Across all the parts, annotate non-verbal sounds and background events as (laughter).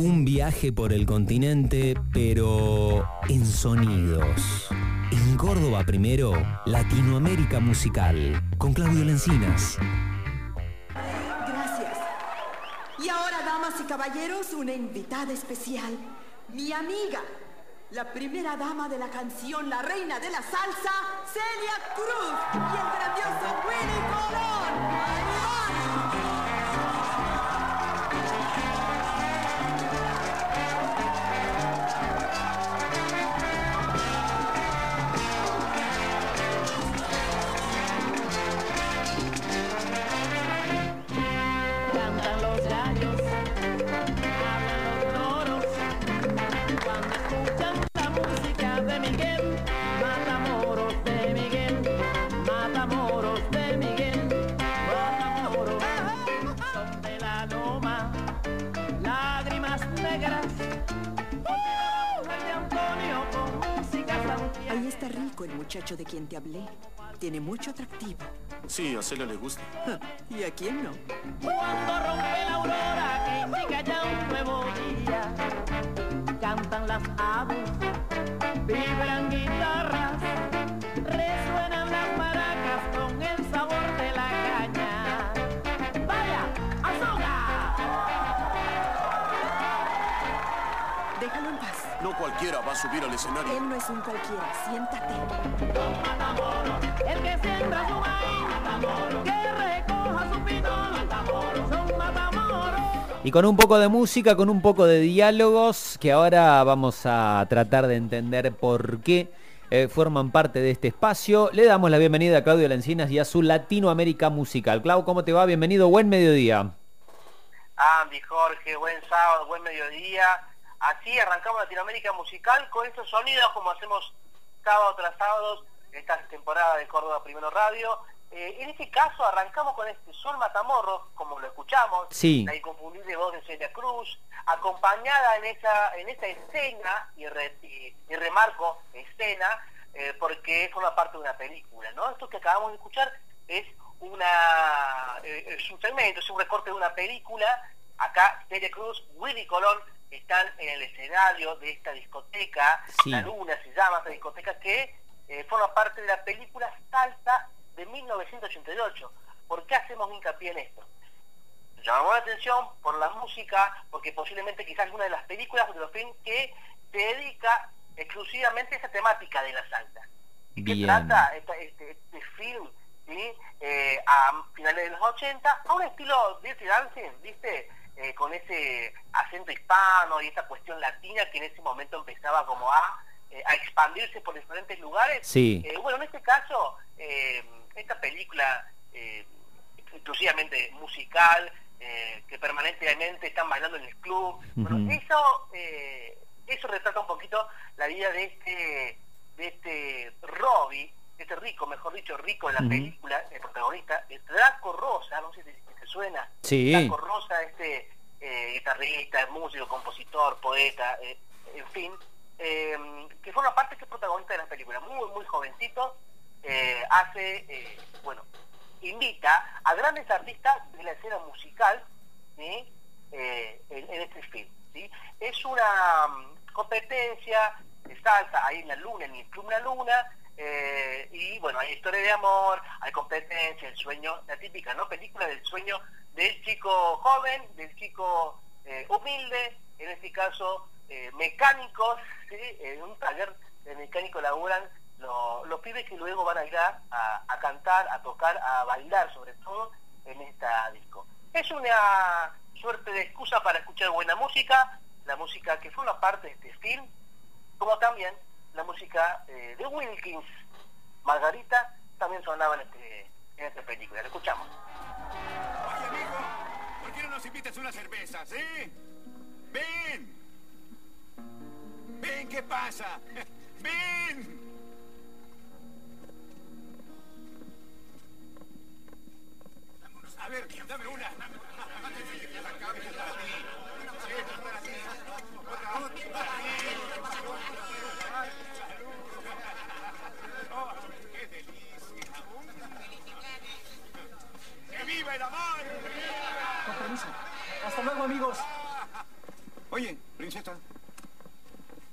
Un viaje por el continente, pero en sonidos. En Córdoba primero, Latinoamérica Musical, con Claudio Lencinas. Gracias. Y ahora, damas y caballeros, una invitada especial. Mi amiga, la primera dama de la canción, la reina de la salsa, Celia Cruz. Y el grandioso Willy Colón. Muchacho de quien te hablé. Tiene mucho atractivo. Sí, a Celia le gusta. ¿Y a quién no? Cuando rompe la aurora que indica ya un nuevo día, cantan las aves, vibran guitarras, cualquiera va a subir al escenario. Él no es un cualquiera. Siéntate. Matamoros, el que siembra su maíz, Matamoros, que recoja su pino, Matamoros, son Matamoros. Y con un poco de música, con un poco de diálogos, que ahora vamos a tratar de entender por qué eh, forman parte de este espacio. Le damos la bienvenida a Claudio Lencinas y a su Latinoamérica Musical. Clau, ¿cómo te va? Bienvenido, buen mediodía. Andy, Jorge, buen sábado, buen mediodía. Así arrancamos Latinoamérica Musical con estos sonidos como hacemos sábado tras sábado esta temporada de Córdoba Primero Radio. Eh, en este caso arrancamos con este Sol Matamoros, como lo escuchamos, Sí. la inconfundible voz de Celia Cruz, acompañada en esa, en esa escena, y, re- y- y remarco escena, eh, porque forma parte de una película, ¿no? Esto que acabamos de escuchar es una eh, es un segmento, es un recorte de una película. Acá Celia Cruz, Willy Colón están en el escenario de esta discoteca, Sí. La Luna se llama esta discoteca que eh, forma parte de la película Salsa de 1988. ¿Por qué hacemos hincapié en esto? llamamos la atención por la música, porque posiblemente quizás es una de las películas de los films que se dedica exclusivamente a esa temática de la salsa. ¿Y qué Bien. trata esta- este, este film ¿sí? Eh, a finales de los 80 a un estilo Dirty Dancing, ¿viste? Eh, con ese acento hispano y esa cuestión latina que en ese momento empezaba como a, eh, a expandirse por diferentes lugares. Sí. Eh, bueno, en este caso, eh, esta película eh, exclusivamente musical, que permanentemente están bailando en el club. Bueno, eso, eh, eso retrata un poquito la vida de este, de este Robbie, este rico, mejor dicho, rico de la película, el protagonista, el Draco Rosa, no sé si te, te suena. Sí. Draco Rosa, este eh, guitarrista, músico, compositor, poeta, eh, en fin, eh, que forma parte que es protagonista de la película, muy, muy jovencito, eh, hace, eh, bueno, invita a grandes artistas de la escena musical ¿sí? En, en este film. ¿sí? Es una mm, competencia de salsa ahí en la luna, en el Club La Luna, eh, y bueno, hay historia de amor, hay competencia, el sueño, la típica ¿no? película del sueño del chico joven, del chico eh, humilde, en este caso eh, mecánicos, ¿sí? en un taller de mecánico laburan lo- los pibes que luego van a ir a, a- a cantar, a tocar, a bailar sobre todo en esta disco. Es una suerte de excusa para escuchar buena música, la música que forma parte de este film, como también la música eh, de Wilkins. Margarita también sonaba en, este, en esta película. La escuchamos. Oye, amigo, ¿por qué no nos invitas unas cervezas, eh? ¡Ven! ¡Ven, qué pasa! (laughs) ¡Ven! A ver, dame una. Oh,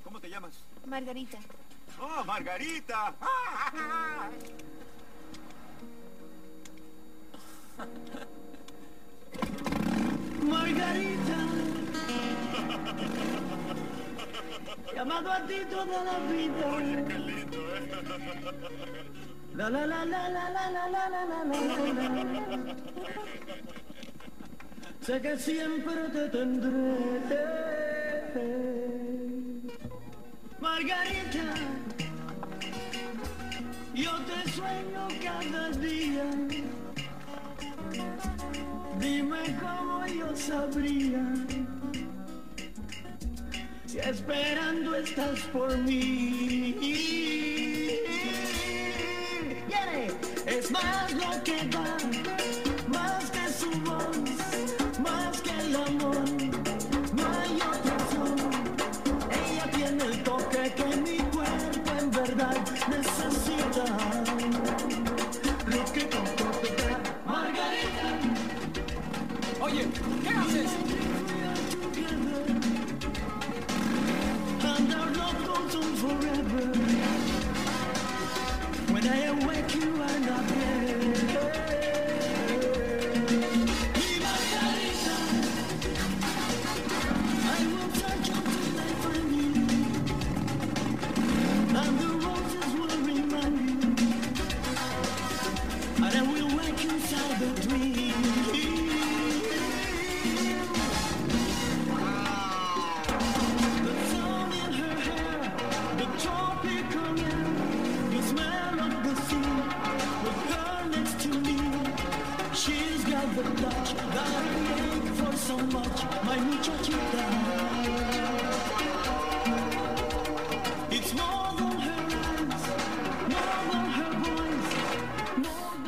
¿cómo te llamas? Margarita. ¡Oh, Margarita! ¡Ah! Margarita, llamado a ti toda la vida. Oye, qué lindo, ¿eh? La la la la la la la la la la la la. Sé que siempre te tendré. Margarita, yo te sueño cada día. Dime cómo yo sabría si esperando estás por mí. Es más lo que da,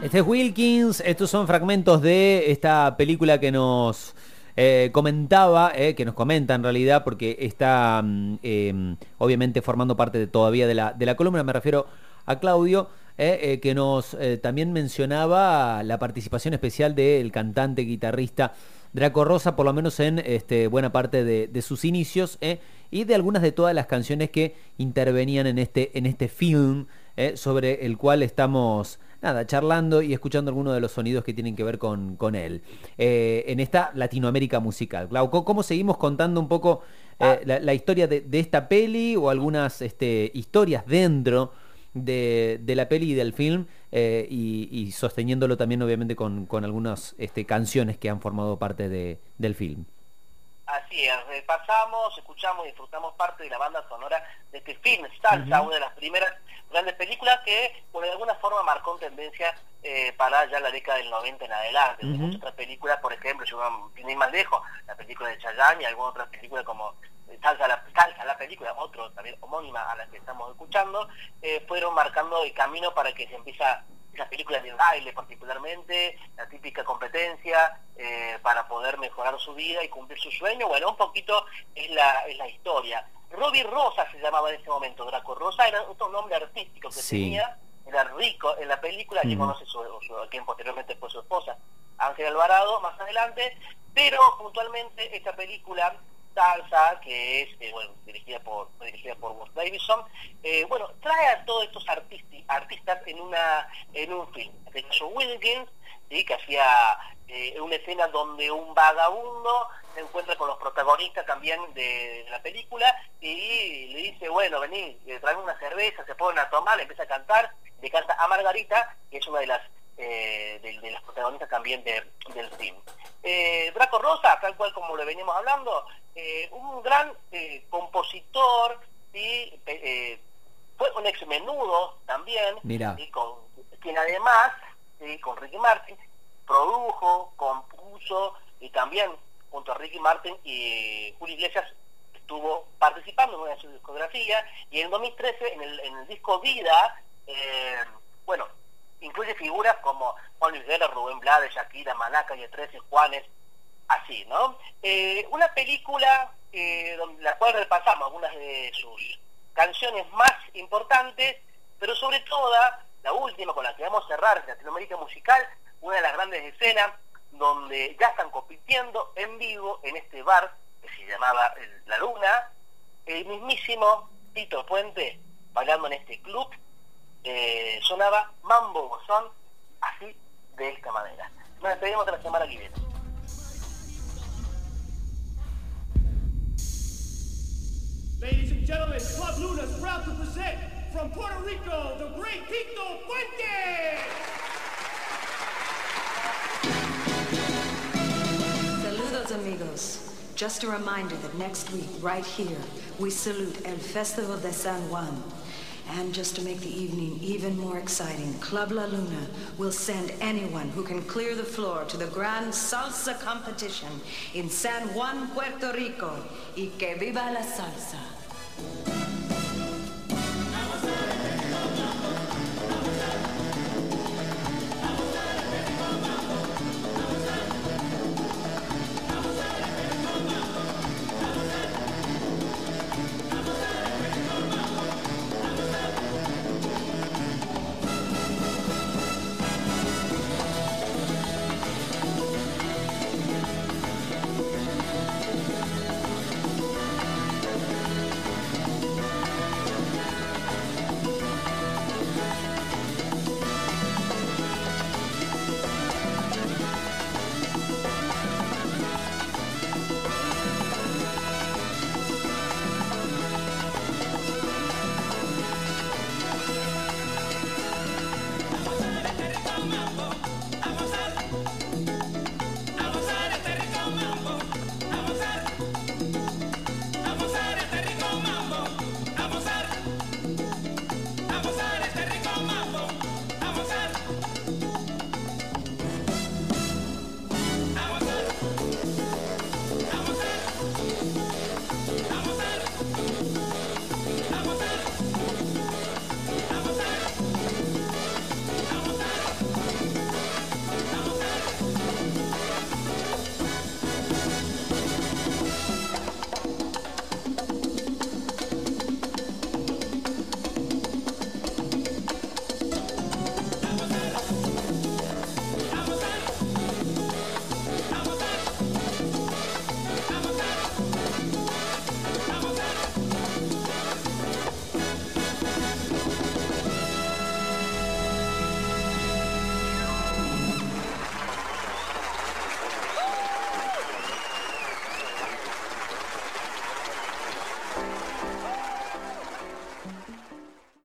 Este es Wilkins, estos son fragmentos de esta película que nos eh, comentaba, eh, que nos comenta en realidad, porque está mm, eh, obviamente formando parte todavía de la, de la columna, me refiero a Claudio, eh, que nos también mencionaba la participación especial del cantante, guitarrista Draco Rosa, por lo menos en este, buena parte de, de sus inicios, y de algunas de todas las canciones que intervenían en este, en este film, eh, sobre el cual estamos nada, charlando y escuchando algunos de los sonidos que tienen que ver con, con él. Eh, en esta Latinoamérica musical. Clau, ¿cómo- ¿cómo seguimos contando un poco eh, la, la historia de, de esta peli o algunas este, historias dentro de, de la peli y del film eh, y, y sosteniéndolo también obviamente con, con algunas este, canciones que han formado parte de- del film? Así es, repasamos, escuchamos y disfrutamos parte de la banda sonora de este film, Salsa, una de las primeras grandes películas que bueno, de alguna forma marcó tendencia eh, para ya la década del 90 en adelante. Muchas otras películas, por ejemplo, yo ir más lejos, la película de Chayanne y alguna otra película como eh, Salsa la, Salsa, la película, otro también homónima a la que estamos escuchando, eh, fueron marcando el camino para que se empieza esas películas de baile particularmente, la típica competencia eh, para poder mejorar su vida y cumplir su sueño. Bueno, un poquito es la, es la historia. Robbie Rosa se llamaba en ese momento, Draco Rosa era otro nombre artístico que Sí. tenía, era rico en la película, quien Ujú. conoce su, su- quien posteriormente fue su esposa, Ángel Alvarado, más adelante, pero puntualmente esta película Salsa, que es eh, bueno, dirigida por dirigida por Wes Davidson, eh, bueno, trae a todos estos artisti- artistas en una en un film. Este caso Wilkins, ¿sí? que hacía eh, una escena donde un vagabundo se encuentra con los protagonistas también de, de la película y le dice, bueno, vení, eh, trae una cerveza, se ponen a tomar, le empieza a cantar, le canta a Margarita, que es una de las eh, de, de las protagonistas también de- del film. Eh, Draco Rosa, tal cual como le veníamos hablando, eh, un gran eh, compositor. Pe- eh, fue un ex menudo también, Mira. ¿sí? con, quien además, con Ricky Martin, produjo, compuso y también junto a Ricky Martin y Julio Iglesias estuvo participando en sus discografías y en 2013 en el, en el disco Vida, eh, bueno, incluye figuras como Juan Luis Guerra, Rubén Blades, Shakira, Manaca, y 13 Juanes, así, ¿no? Eh, una película eh, la cual repasamos algunas de sus canciones más importantes, pero sobre todo la última con la que vamos a cerrar, Latinoamérica Musical, una de las grandes escenas donde ya están compitiendo en vivo en este bar que se llamaba La Luna, el mismísimo Tito Puente, bailando en este club, eh, sonaba Mambo Bozón, así, de esta manera. Nos despedimos de la semana que viene. Ladies and gentlemen, Club Luna is proud to present from Puerto Rico, the great Tito Puente! Saludos amigos. Just a reminder that next week, right here, we salute El Festival de San Juan. And just to make the evening even more exciting, Club La Luna will send anyone who can clear the floor to the grand salsa competition in San Juan, Puerto Rico. Y que viva la salsa.